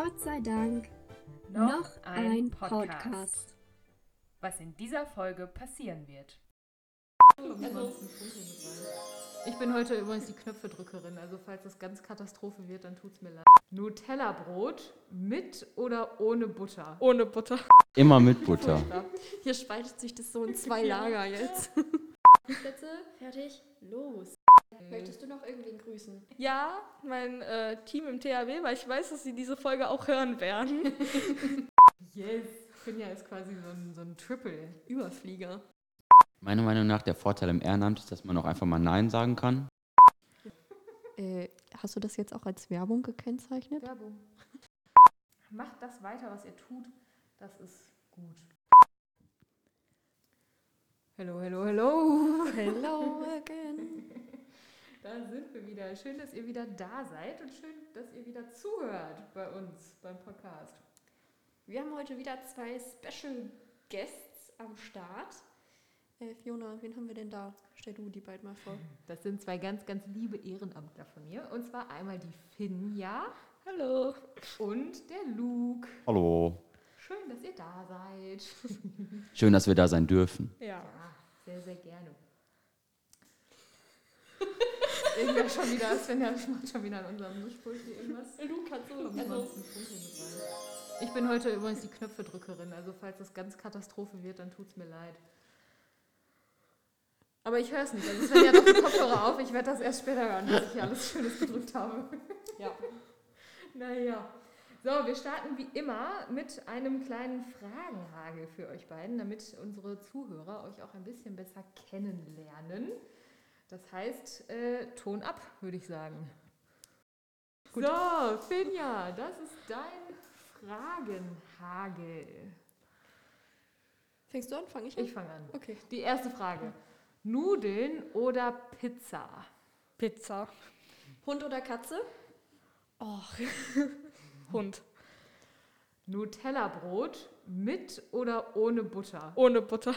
Gott sei Dank noch, ein Podcast. Was in dieser Folge passieren wird. Also, ich bin heute übrigens die Knöpfedrückerin, also falls es ganz Katastrophe wird, dann tut's mir leid. Nutella-Brot mit oder ohne Butter? Ohne Butter. Immer mit Butter. Hier spaltet sich das so in zwei Lager jetzt. Plätze, fertig, los. Möchtest du noch irgendwen grüßen? Ja, mein äh, Team im THW, weil ich weiß, dass sie diese Folge auch hören werden. Yes. Finja ist quasi so ein, so ein Triple-Überflieger. Meiner Meinung nach, der Vorteil im Ehrenamt ist, dass man auch einfach mal Nein sagen kann. Äh, hast du das jetzt auch als Werbung gekennzeichnet? Werbung. Macht das weiter, was ihr tut. Das ist gut. Hello, hello, hello. Hello again. Da sind wir wieder. Schön, dass ihr wieder da seid und schön, dass ihr wieder zuhört bei uns beim Podcast. Wir haben heute wieder zwei Special Guests am Start. Äh, Fiona, wen haben wir denn da? Stell du die beiden mal vor. Das sind zwei ganz, ganz liebe Ehrenamtler von mir. Und zwar einmal die Finja Hallo. und der Luke. Hallo. Schön, dass ihr da seid. Schön, dass wir da sein dürfen. Ja. Ja, sehr, sehr gerne. Irgendwer schon wieder, Svenja macht schon wieder an unserem Mischpult hier irgendwas. Luke hat so. Also, ich bin heute übrigens die Knöpfedrückerin, also falls es ganz Katastrophe wird, dann tut's mir leid. Aber ich höre es nicht. Also Svenja hat doch die Kopfhörer auf. Ich werde das erst später hören, was ich hier alles Schönes gedrückt habe. Ja. Naja. So, wir starten wie immer mit einem kleinen Fragenhagel für euch beiden, damit unsere Zuhörer euch auch ein bisschen besser kennenlernen. Das heißt, äh, Ton ab, würde ich sagen. So, Finja, das ist dein Fragenhagel. Fängst du an? Fang ich an? Ich fange an. Okay. Die erste Frage. Nudeln oder Pizza? Pizza. Hund oder Katze? Och. Hund. Nutella-Brot mit oder ohne Butter? Ohne Butter.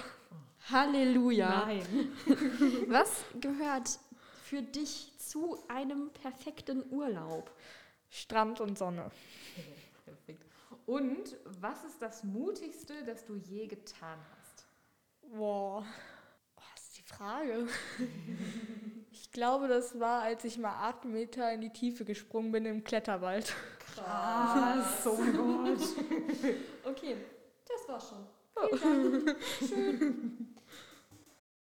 Halleluja. Nein. Was gehört für dich zu einem perfekten Urlaub? Strand und Sonne. Perfekt. Und was ist das Mutigste, das du je getan hast? Boah. Was ist die Frage? Ich glaube, das war, als ich mal acht Meter in die Tiefe gesprungen bin im Kletterwald. Krass, oh Gott. Okay, das war's schon. Dank. Schön.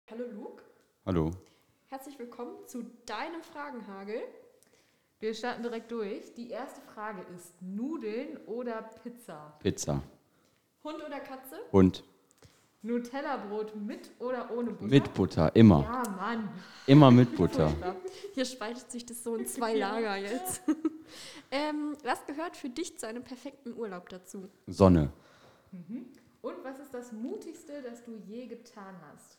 Hallo Luke, Hallo. herzlich willkommen zu deinem Fragenhagel. Wir starten direkt durch. Die erste Frage ist Nudeln oder Pizza? Pizza. Hund oder Katze? Und Nutella-Brot mit oder ohne Butter? mit Butter. Immer. Ja, Mann. Immer mit Butter. Hier spaltet sich das so in zwei Lager jetzt. ähm, was gehört für dich zu einem perfekten Urlaub dazu? Sonne. Und was ist das Mutigste, das du je getan hast?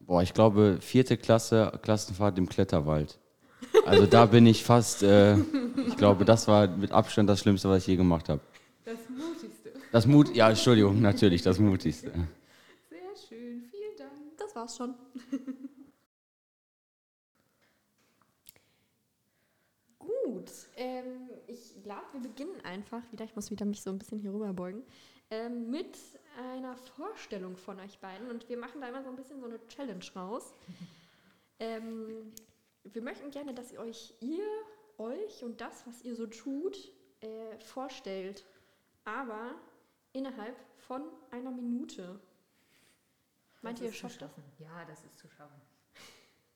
Boah, ich glaube, vierte Klasse, Klassenfahrt im Kletterwald. Also da bin ich fast, äh, ich glaube, das war mit Abstand das Schlimmste, was ich je gemacht habe. Das Mutigste. Das Mut, ja, Entschuldigung, natürlich, das Mutigste. Sehr schön, vielen Dank. Das war's schon. Gut, ähm, ich glaube, wir beginnen einfach wieder. Ich muss wieder mich so ein bisschen hier rüberbeugen. Ähm, mit einer Vorstellung von euch beiden. Und wir machen da immer so ein bisschen so eine Challenge raus. Ähm, wir möchten gerne, dass ihr euch, ihr, euch und das, was ihr so tut, äh, vorstellt. Aber innerhalb von einer Minute. Meint Das ihr, zu schafft das? Ja, das ist zu schaffen.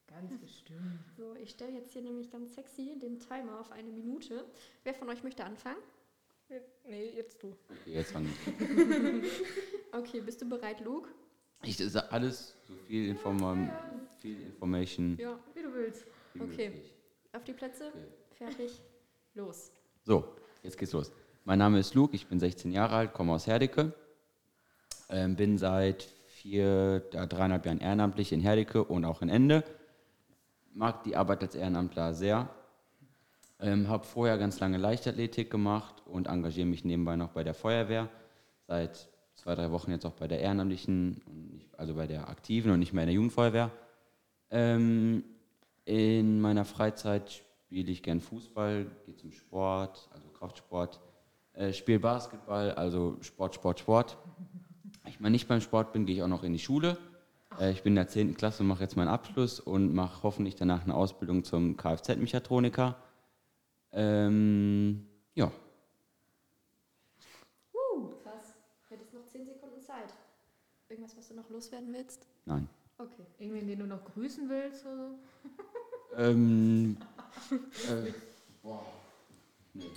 Ganz bestimmt. So, ich stelle jetzt hier nämlich ganz sexy den Timer auf eine Minute. Wer von euch möchte anfangen? Nee, jetzt du. Jetzt an. Okay, bist du bereit, Luke? Ich sag alles, so viel, Informa viel Information. Ja. Wie du willst. wie Okay. möglich. Auf die Plätze? Okay. Fertig? Los. So, jetzt geht's los. Mein Name ist Luke, ich bin 16 Jahre alt, komme aus Herdecke. Ähm, bin seit vier, ja, dreieinhalb Jahren ehrenamtlich in Herdecke und auch in Ende. Mag die Arbeit als Ehrenamtler sehr. Ähm, habe vorher ganz lange Leichtathletik gemacht und engagiere mich nebenbei noch bei der Feuerwehr. Seit zwei, drei Wochen jetzt auch bei der ehrenamtlichen, also bei der aktiven und nicht mehr in der Jugendfeuerwehr. Ähm, in meiner Freizeit spiele ich gern Fußball, gehe zum Sport, also Kraftsport. Äh, spiele Basketball, also Sport, Sport, Sport. Ich mal nicht beim Sport bin, gehe ich auch noch in die Schule. Äh, ich bin in der 10. Klasse mache jetzt meinen Abschluss und mache hoffentlich danach eine Ausbildung zum Kfz-Mechatroniker. Ähm, ja. Uh, krass. Hättest noch 10 Sekunden Zeit. Irgendwas, was du noch loswerden willst? Nein. Okay. Irgendwen, den du noch grüßen willst oder so? Ähm, äh, boah. Nee,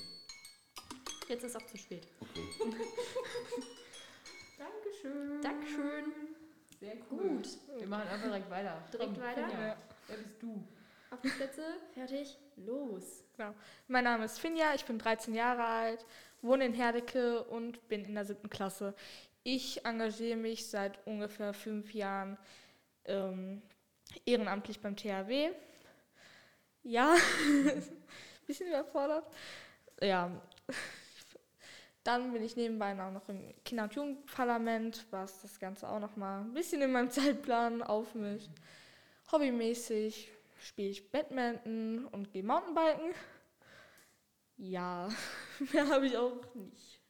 Jetzt ist auch zu spät. okay. Dankeschön. Dankeschön. Sehr cool. Gut. Wir machen einfach direkt weiter. Direkt Komm, weiter? Ja. Wer bist du? Auf die Plätze, fertig, los. Mein Name ist Finja, ich bin 13 Jahre alt, wohne in Herdecke und bin in der siebten Klasse. Ich engagiere mich seit ungefähr fünf Jahren ähm, ehrenamtlich beim THW. Ja, bisschen überfordert. Ja, dann bin ich nebenbei noch im Kinder- und Jugendparlament, was das Ganze auch noch mal ein bisschen in meinem Zeitplan aufmischt. Hobbymäßig spiele ich Badminton und gehe Mountainbiken. Ja, mehr habe ich auch nicht.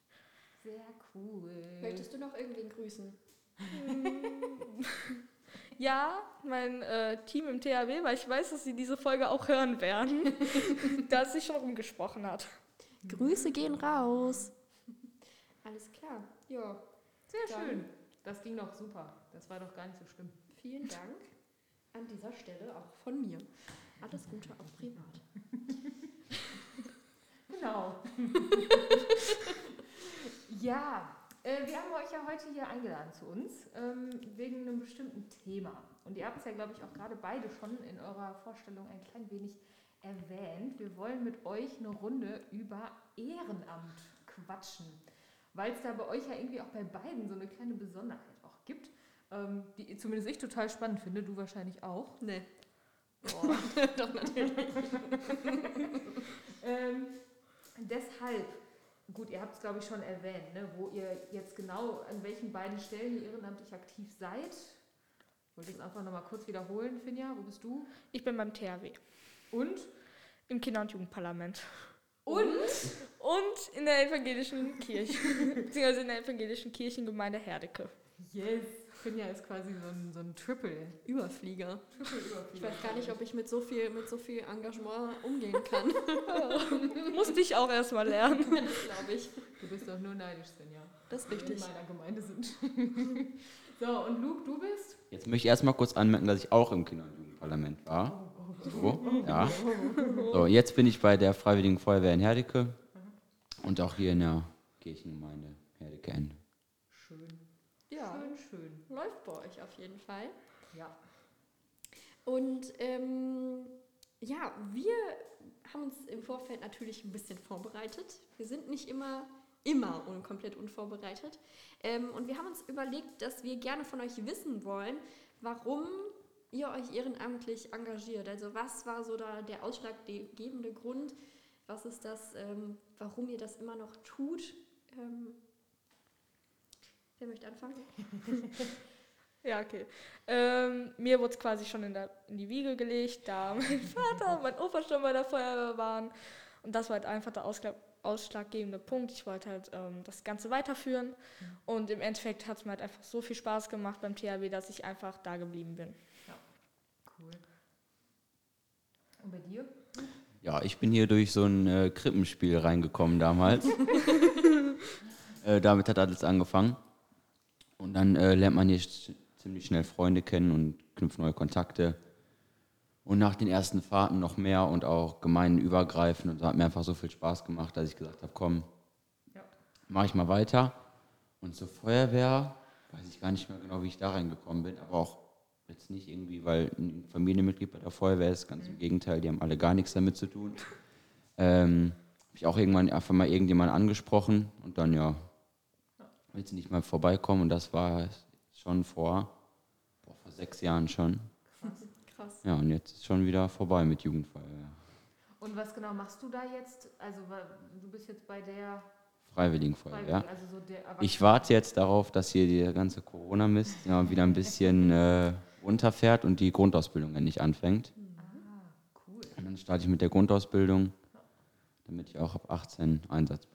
Sehr cool. Möchtest du noch irgendwen grüßen? Ja, mein äh, Team im THW, weil ich weiß, dass sie diese Folge auch hören werden, da es sich schon rumgesprochen hat. Grüße gehen raus. Alles klar. Ja, Sehr Dann- schön. Das ging doch super. Das war doch gar nicht so schlimm. vielen Dank an dieser Stelle auch von mir. Alles Gute auch privat. Genau. ja, äh, wir haben euch ja heute hier eingeladen zu uns, ähm, wegen einem bestimmten Thema. Und ihr habt es ja, glaube ich, auch gerade beide schon in eurer Vorstellung ein klein wenig erwähnt. Wir wollen mit euch eine Runde über Ehrenamt quatschen, weil es da bei euch ja irgendwie auch bei beiden so eine kleine Besonderheit auch gibt, ähm, die zumindest ich total spannend finde, du wahrscheinlich auch. Nee. Boah. Doch, natürlich. Ähm, deshalb, gut, ihr habt es glaube ich schon erwähnt, ne, wo ihr jetzt genau an welchen beiden Stellen ihr ehrenamtlich aktiv seid. Wollte ich es einfach nochmal kurz wiederholen, Finja, wo bist du? Ich bin beim THW, Und? im Kinder- und Jugendparlament Und? und in der evangelischen Kirche, beziehungsweise in der evangelischen Kirchengemeinde Herdecke. Yes. Finja ist quasi so ein, so ein Triple. Überflieger. Triple Ich weiß gar nicht, ob ich mit so viel, mit so viel Engagement umgehen kann, Musste ich auch erstmal lernen. glaube ich. Du bist doch nur neidisch, Finja. Das ist weil wir richtig. in meiner Gemeinde sind. so, und Luke, du bist? Jetzt möchte ich erstmal kurz anmerken, dass ich auch im Kinder- und Jugendparlament war. So, ja. So, jetzt bin ich bei der Freiwilligen Feuerwehr in Herdecke und auch hier in der Kirchengemeinde Herdecke Ende. Schön. Ja, Schön, schön. läuft bei euch auf jeden Fall. Ja. Und ähm, ja, wir haben uns im Vorfeld natürlich ein bisschen vorbereitet. Wir sind nicht immer, immer un komplett unvorbereitet. Ähm, und wir haben uns überlegt, dass wir gerne von euch wissen wollen, warum ihr euch ehrenamtlich engagiert. Also was war so da der ausschlaggebende Grund? Was ist das, ähm, warum ihr das immer noch tut? Wer möchte anfangen? Ja, okay. Ähm, mir wurde es quasi schon in, der, in die Wiege gelegt, da mein Vater und mein Opa schon bei der Feuerwehr waren. Und das war halt einfach der Ausschlag, ausschlaggebende Punkt. Ich wollte halt ähm, das Ganze weiterführen. Und im Endeffekt hat es mir halt einfach so viel Spaß gemacht beim THW, dass ich einfach da geblieben bin. Cool. Und bei dir? Ja, ich bin hier durch so ein äh, Krippenspiel reingekommen damals. äh, damit hat alles angefangen. Und dann äh, lernt man hier ziemlich schnell Freunde kennen und knüpft neue Kontakte. Und nach den ersten Fahrten noch mehr und auch gemeinenübergreifend. Und so hat mir einfach so viel Spaß gemacht, dass ich gesagt habe, komm, Ja. mache ich mal weiter. Und zur Feuerwehr weiß ich gar nicht mehr genau, wie ich da reingekommen bin, aber auch jetzt nicht irgendwie, weil ein Familienmitglied bei der Feuerwehr ist, ganz im Gegenteil, die haben alle gar nichts damit zu tun. Ähm, habe ich auch irgendwann einfach mal irgendjemand angesprochen und dann ja, willst du nicht mal vorbeikommen? Und das war schon vor, boah, vor sechs Jahren schon. Krass. Ja, und jetzt ist schon wieder vorbei mit Jugendfeuerwehr. Und was genau machst du da jetzt? Also du bist jetzt bei der Freiwilligenfeuerwehr. Freiwilligen, also so Ich warte jetzt darauf, dass hier der ganze Corona-Mist ja, wieder ein bisschen äh, runterfährt und die Grundausbildung endlich anfängt. Ah, cool. Und dann starte ich mit der Grundausbildung, damit ich auch ab 18 einsatzbereit bin.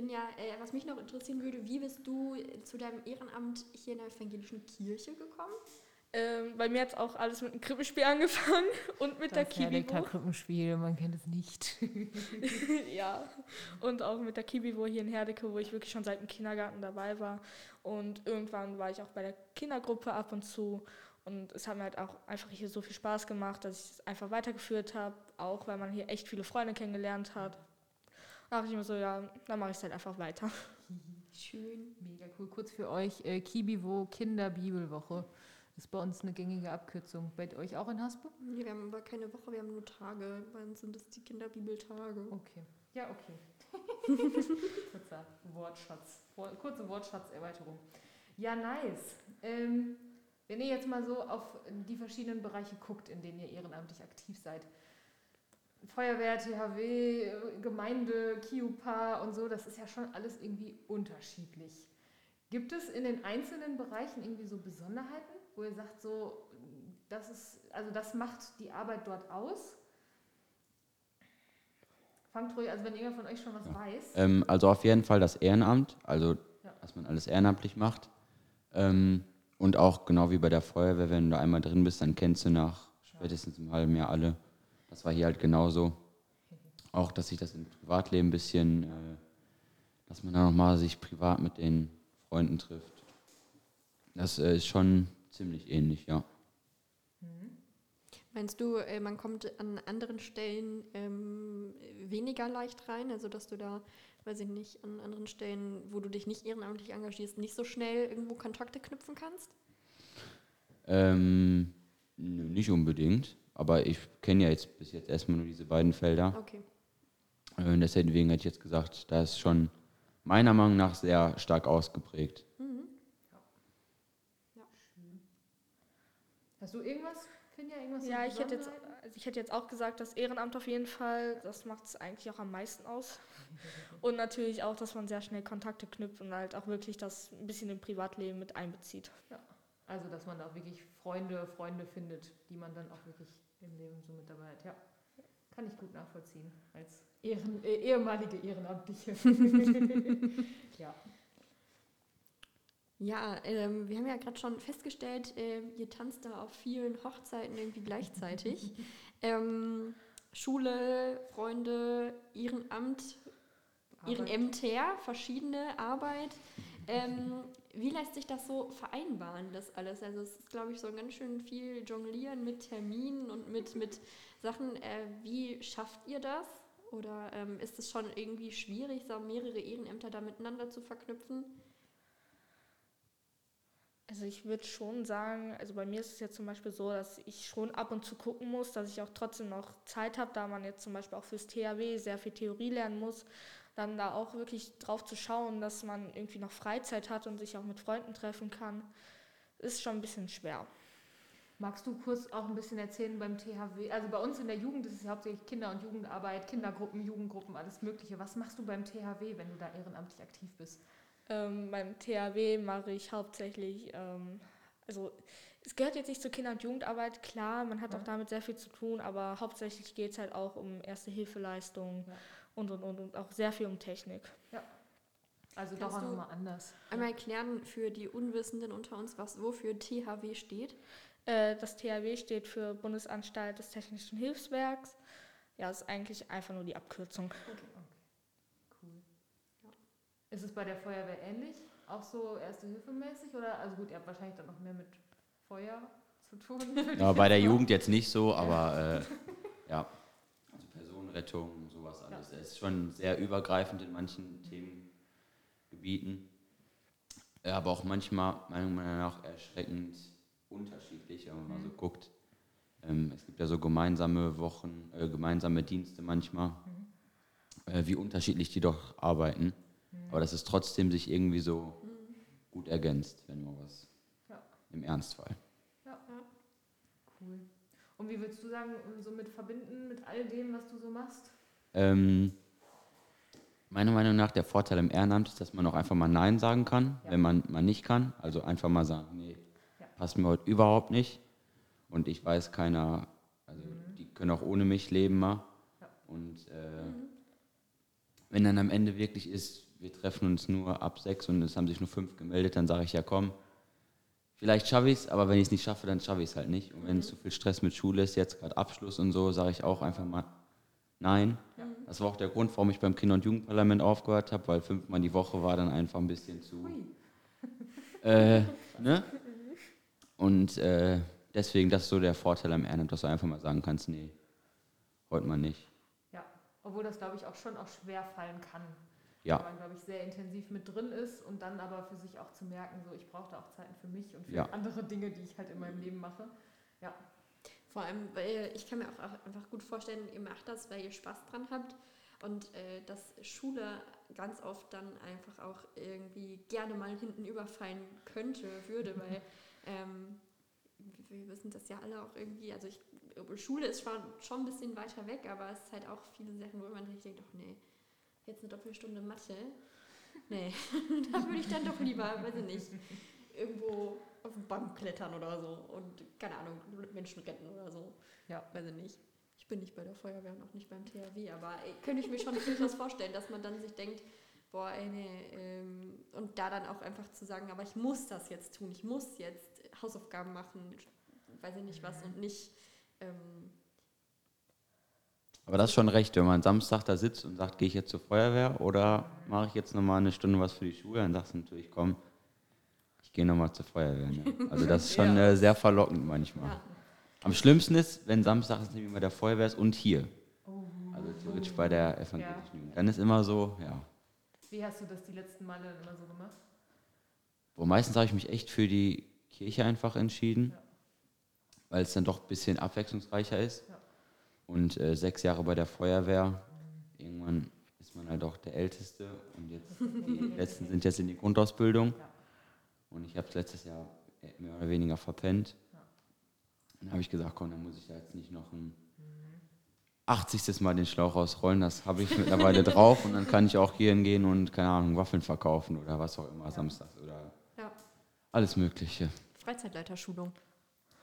Finja, äh, was mich noch interessieren würde, wie bist du zu deinem Ehrenamt hier in der evangelischen Kirche gekommen? Ähm, bei mir hat es auch alles mit einem Krippenspiel angefangen und mit Das der Kibibo. Krippenspiel, man kennt es nicht. ja, und auch mit der Kibibo hier in Herdecke, wo ich wirklich schon seit dem Kindergarten dabei war. Und irgendwann war ich auch bei der Kindergruppe ab und zu. Und es hat mir halt auch einfach hier so viel Spaß gemacht, dass ich es einfach weitergeführt habe, auch weil man hier echt viele Freunde kennengelernt hat. Da dachte ich mir so, ja, dann mache ich es halt einfach weiter. Schön. Mega cool. Kurz für euch, äh, Kibivo Kinderbibelwoche. Ist bei uns eine gängige Abkürzung. Bei euch auch in Haspe? Nee, wir haben aber keine Woche, wir haben nur Tage. Bei uns sind das die Kinderbibeltage. Okay. Ja, okay. Kurzer Wortschatz. Wor- Kurze Wortschatzerweiterung. Ja, nice. Ähm, wenn ihr jetzt mal so auf die verschiedenen Bereiche guckt, in denen ihr ehrenamtlich aktiv seid. Feuerwehr, THW, Gemeinde, KIUPA und so, das ist ja schon alles irgendwie unterschiedlich. Gibt es in den einzelnen Bereichen irgendwie so Besonderheiten, wo ihr sagt, so, das ist, also das macht die Arbeit dort aus? Fangt ruhig, also wenn irgendwer von euch schon was weiß. Ähm, also auf jeden Fall das Ehrenamt, also Ja. dass man alles ehrenamtlich macht. Ähm, und auch genau wie bei der Feuerwehr, wenn du einmal drin bist, dann kennst du nach spätestens einem halben Jahr alle. Das war hier halt genauso. Auch, dass sich das im Privatleben ein bisschen, äh, dass man da nochmal sich privat mit den Freunden trifft. Das äh, ist schon ziemlich ähnlich, ja. Meinst du, äh, man kommt an anderen Stellen ähm, weniger leicht rein? Also, dass du da, weiß ich nicht, an anderen Stellen, wo du dich nicht ehrenamtlich engagierst, nicht so schnell irgendwo Kontakte knüpfen kannst? Ähm, nicht unbedingt, aber ich kenne ja jetzt bis jetzt erstmal nur diese beiden Felder. Okay. Äh, Deswegen hätte ich jetzt gesagt, da ist schon meiner Meinung nach sehr stark ausgeprägt. Hast du irgendwas, Finja, irgendwas? Ja, ich hätte, jetzt, also ich hätte jetzt auch gesagt, das Ehrenamt auf jeden Fall, das macht es eigentlich auch am meisten aus. Und natürlich auch, dass man sehr schnell Kontakte knüpft und halt auch wirklich das ein bisschen im Privatleben mit einbezieht. Also, dass man da auch wirklich Freunde, Freunde findet, die man dann auch wirklich im Leben so mit dabei hat. Ja, kann ich gut nachvollziehen als Ehren, äh, ehemalige Ehrenamtliche. ja. Ja, ähm, wir haben ja gerade schon festgestellt, äh, ihr tanzt da auf vielen Hochzeiten irgendwie gleichzeitig. ähm, Schule, Freunde, Ehrenamt, Ehrenämter, verschiedene Arbeit. Ähm, wie lässt sich das so vereinbaren, das alles? Also es ist, glaube ich, so ganz schön viel Jonglieren mit Terminen und mit, mit Sachen. Äh, wie schafft ihr das? Oder ähm, ist es schon irgendwie schwierig, so mehrere Ehrenämter da miteinander zu verknüpfen? Also ich würde schon sagen, also bei mir ist es jetzt zum Beispiel so, dass ich schon ab und zu gucken muss, dass ich auch trotzdem noch Zeit habe, da man jetzt zum Beispiel auch fürs THW sehr viel Theorie lernen muss, dann da auch wirklich drauf zu schauen, dass man irgendwie noch Freizeit hat und sich auch mit Freunden treffen kann, ist schon ein bisschen schwer. Magst du kurz auch ein bisschen erzählen beim THW? Also bei uns in der Jugend ist es hauptsächlich Kinder- und Jugendarbeit, Kindergruppen, Jugendgruppen, alles Mögliche. Was machst du beim THW, wenn du da ehrenamtlich aktiv bist? Ähm, beim THW mache ich hauptsächlich, ähm, also es gehört jetzt nicht zur Kinder- und Jugendarbeit, klar, man hat Ja. auch damit sehr viel zu tun, aber hauptsächlich geht es halt auch um Erste-Hilfeleistungen Ja. Und, und, und, und auch sehr viel um Technik. Also Kannst doch auch nochmal anders. Einmal erklären für die Unwissenden unter uns, was wofür THW steht. Äh, das THW steht für Bundesanstalt des Technischen Hilfswerks. Ja, ist eigentlich einfach nur die Abkürzung. Cool. Ist es bei der Feuerwehr ähnlich? Auch so Erste-Hilfe-mäßig? Oder, also gut, ihr habt wahrscheinlich dann noch mehr mit Feuer zu tun. Ja, bei der Jugend jetzt nicht so, aber äh, ja, Personenrettung, sowas alles. Es ist schon sehr übergreifend in manchen Themengebieten, aber auch manchmal, meiner Meinung nach, erschreckend unterschiedlich, wenn man mal so guckt. Ähm, es gibt ja so gemeinsame Wochen, äh, gemeinsame Dienste manchmal, äh, wie unterschiedlich die doch arbeiten. Aber dass es trotzdem sich irgendwie so gut ergänzt, wenn man was Ja. im Ernstfall. Cool. Und wie würdest du sagen, so mit verbinden mit all dem, was du so machst? Ähm, meiner Meinung nach, der Vorteil im Ehrenamt ist, dass man auch einfach mal Nein sagen kann, Ja. wenn man mal nicht kann. Also einfach mal sagen, nee, Ja. passt mir heute überhaupt nicht. Und ich weiß, keiner, also die können auch ohne mich leben mal. Ja. Und äh, wenn dann am Ende wirklich ist, wir treffen uns nur ab sechs und es haben sich nur fünf gemeldet, dann sage ich ja komm, vielleicht schaffe ich es, aber wenn ich es nicht schaffe, dann schaffe ich es halt nicht. Und wenn es zu viel Stress mit Schule ist, jetzt gerade Abschluss und so, sage ich auch einfach mal nein. Das war auch der Grund, warum ich beim Kinder- und Jugendparlament aufgehört habe, weil fünfmal die Woche war dann einfach ein bisschen zu. Äh, ne? Und äh, deswegen, das ist so der Vorteil am Ehrenamt, dass du einfach mal sagen kannst, nee, heute mal nicht. Ja, obwohl das, glaube ich, auch schon auch schwer fallen kann. Ja. Wenn man, glaube ich, sehr intensiv mit drin ist und dann aber für sich auch zu merken, so ich brauche da auch Zeiten für mich und für Ja. andere Dinge, die ich halt in meinem Leben mache. Ja, Vor allem, weil ich kann mir auch einfach gut vorstellen, ihr macht das, weil ihr Spaß dran habt und äh, dass Schule ganz oft dann einfach auch irgendwie gerne mal hinten überfallen könnte, würde, weil ähm, wir wir wissen das ja alle auch irgendwie, also ich, Schule ist schon, schon ein bisschen weiter weg, aber es ist halt auch viele Sachen, wo man sich denkt, ach nee, jetzt eine Doppelstunde Mathe, nee, da würde ich dann doch lieber, weiß ich nicht, irgendwo auf den Baum klettern oder so und keine Ahnung, Menschen retten oder so. Ja. Weiß ich nicht. Ich bin nicht bei der Feuerwehr und auch nicht beim THW, aber ey, könnte ich mir schon durchaus vorstellen, dass man dann sich denkt, boah, ey, nee, ähm, und da dann auch einfach zu sagen, aber ich muss das jetzt tun, ich muss jetzt Hausaufgaben machen, weiß ich nicht was und nicht, ähm, Aber das ist schon recht, wenn man Samstag da sitzt und sagt, gehe ich jetzt zur Feuerwehr oder mache ich jetzt nochmal eine Stunde was für die Schule, dann sagst du natürlich, komm, ich gehe nochmal zur Feuerwehr. Ne? Also das ist schon Ja. äh, sehr verlockend manchmal. ja. Am schlimmsten ist, wenn Samstag ist nämlich bei der Feuerwehr ist und hier. Also theoretisch bei der evangelischen Jugend. Dann ist immer so, ja. Wie hast du das die letzten Male immer so gemacht? Wo meistens habe ich mich echt für die Kirche einfach entschieden, Ja. weil es dann doch ein bisschen abwechslungsreicher ist. Ja. Und äh, sechs Jahre bei der Feuerwehr, irgendwann ist man halt auch der Älteste und jetzt die letzten sind jetzt in die Grundausbildung. Ja. Und ich habe es letztes Jahr äh, mehr oder weniger verpennt. Ja. Dann habe ich gesagt, komm, dann muss ich da jetzt nicht noch ein 80. Mal den Schlauch ausrollen, das habe ich mittlerweile drauf und dann kann ich auch hier hingehen und, keine Ahnung, Waffeln verkaufen oder was auch immer, samstags oder Ja. alles Mögliche. Freizeitleiterschulung.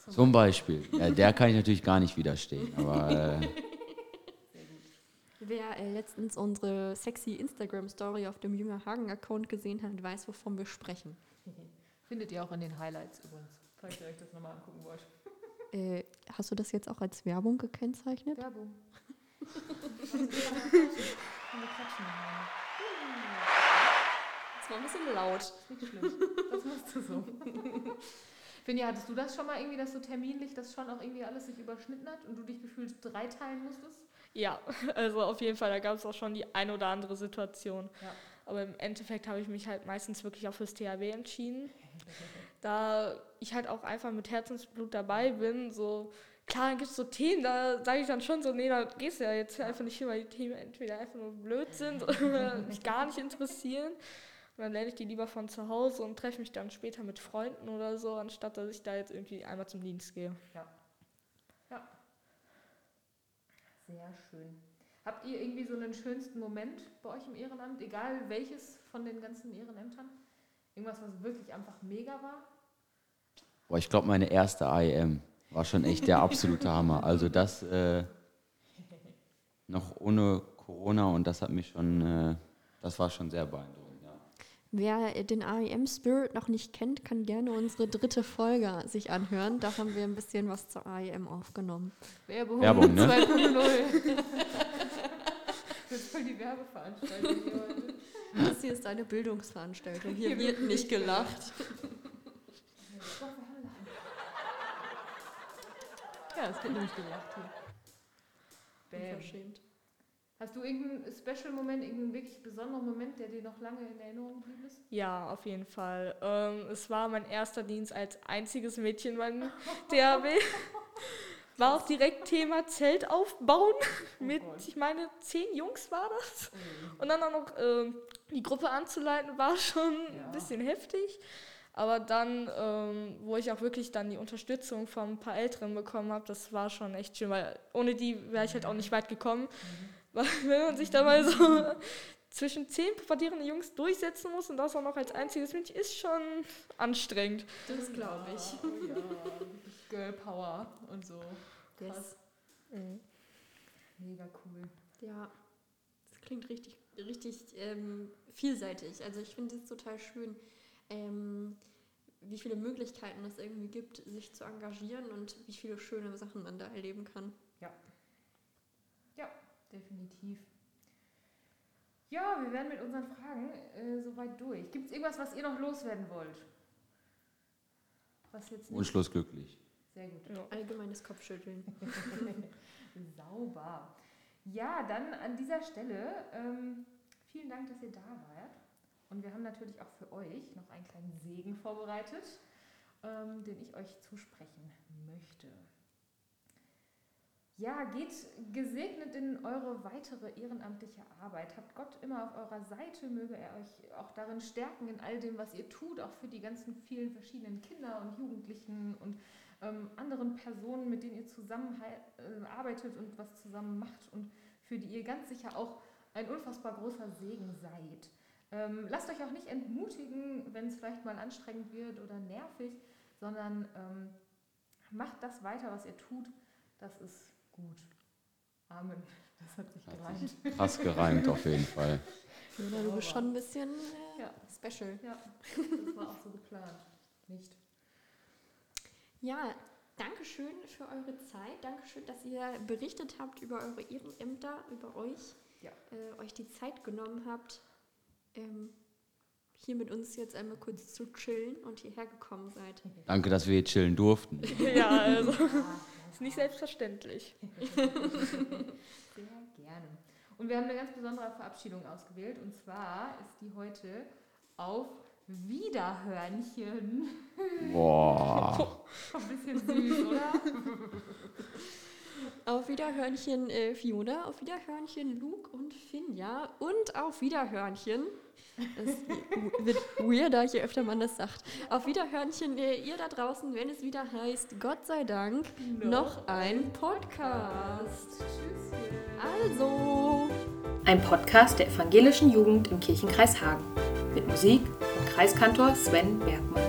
Zum Beispiel. Ja, der kann ich natürlich gar nicht widerstehen, aber äh, Wer äh, letztens unsere sexy Instagram-Story auf dem Jünger Hagen-Account gesehen hat, weiß, wovon wir sprechen. Findet ihr auch in den Highlights übrigens, falls ihr euch das nochmal angucken wollt. Äh, hast du das jetzt auch als Werbung gekennzeichnet? Werbung. Das war ein bisschen laut. Nicht schlimm. Das machst du so. Finja, hattest du das schon mal irgendwie, dass so terminlich das schon auch irgendwie alles sich überschnitten hat und du dich gefühlt dreiteilen musstest? Ja, also auf jeden Fall, da gab es auch schon die ein oder andere Situation. Ja. Aber im Endeffekt habe ich mich halt meistens wirklich auch fürs THW entschieden. Da ich halt auch einfach mit Herzensblut dabei bin, so klar gibt es so Themen, da sage ich dann schon so, nee, da gehst du ja jetzt einfach nicht hin, weil die Themen entweder einfach nur blöd sind oder mich gar nicht interessieren. Und dann lerne ich die lieber von zu Hause und treffe mich dann später mit Freunden oder so, anstatt dass ich da jetzt irgendwie einmal zum Dienst gehe. Sehr schön. Habt ihr irgendwie so einen schönsten Moment bei euch im Ehrenamt, egal welches von den ganzen Ehrenämtern? Irgendwas, was wirklich einfach mega war? boah, ich glaube, meine erste IEM war schon echt der absolute Hammer. Also das äh, noch ohne Corona und das hat mich schon, äh, das war schon sehr beeindruckend. Wer den AEM Spirit noch nicht kennt, kann gerne unsere dritte Folge sich anhören. Da haben wir ein bisschen was zur AEM aufgenommen. Werbung, Werbung, ne? 2.0. Das ist voll die Werbeveranstaltung hier heute. Das hier ist eine Bildungsveranstaltung. Hier Hier wird wird nicht gelacht. Ja, es wird nämlich gelacht hier. Bam. Unverschämt. Hast du irgendeinen Special-Moment, irgendeinen wirklich besonderen Moment, der dir noch lange in Erinnerung geblieben ist? Ja, auf jeden Fall. Ähm, es war mein erster Dienst als einziges Mädchen beim DHB. War auch direkt Thema Zelt aufbauen. Mit, Gott. ich meine, zehn Jungs war das. Und dann auch noch ähm, die Gruppe anzuleiten, war schon Ja. ein bisschen heftig. Aber dann, ähm, wo ich auch wirklich dann die Unterstützung von ein paar Älteren bekommen habe, das war schon echt schön, weil ohne die wäre ich halt auch nicht weit gekommen. Weil wenn man sich da mal so zwischen zehn pubertierende Jungs durchsetzen muss und das auch noch als einziges Mädchen, ist schon anstrengend. Das glaube ich. Oh ja, Girl Power und so. Krass. Yes. Mega cool. Ja, das klingt richtig, richtig ähm, vielseitig. Also ich finde es total schön, ähm, wie viele Möglichkeiten es irgendwie gibt, sich zu engagieren und wie viele schöne Sachen man da erleben kann. Definitiv. Ja, wir werden mit unseren Fragen äh, soweit durch. Gibt es irgendwas, was ihr noch loswerden wollt? Was jetzt nicht? Wunschlos glücklich. Sehr gut. Ja. Allgemeines Kopfschütteln. Sauber. Ja, dann an dieser Stelle ähm, vielen Dank, dass ihr da wart. Und wir haben natürlich auch für euch noch einen kleinen Segen vorbereitet, ähm, den ich euch zusprechen möchte. Ja, geht gesegnet in eure weitere ehrenamtliche Arbeit. Habt Gott immer auf eurer Seite, möge er euch auch darin stärken in all dem, was ihr tut, auch für die ganzen vielen verschiedenen Kinder und Jugendlichen und ähm, anderen Personen, mit denen ihr zusammen äh, arbeitet und was zusammen macht und für die ihr ganz sicher auch ein unfassbar großer Segen seid. Ähm, lasst euch auch nicht entmutigen, wenn es vielleicht mal anstrengend wird oder nervig, sondern ähm, macht das weiter, was ihr tut. Das ist gut. Amen. Das hat sich gereimt. Krass gereimt auf jeden Fall. Ja, du bist schon ein bisschen äh, ja. special. Ja, das war auch so geplant. Nicht. Ja, danke schön für eure Zeit. Danke schön, dass ihr berichtet habt über eure Ehrenämter, über euch. Ja. Äh, euch die Zeit genommen habt, ähm, hier mit uns jetzt einmal kurz zu chillen und hierher gekommen seid. Danke, dass wir hier chillen durften. ja, also. Ist nicht selbstverständlich. Sehr gerne. Und wir haben eine ganz besondere Verabschiedung ausgewählt. Und zwar ist die heute auf Wiederhörnchen. Boah. Ein bisschen süß, oder? Auf Wiederhörnchen äh, Fiona, auf Wiederhörnchen Luke und Finja und auf Wiederhörnchen es wird weirder, je öfter man das sagt. Auf Wiederhörnchen, ihr da draußen, wenn es wieder heißt, Gott sei Dank, no. noch ein Podcast. Also. Ein Podcast der evangelischen Jugend im Kirchenkreis Hagen. Mit Musik von Kreiskantor Sven Bergmann.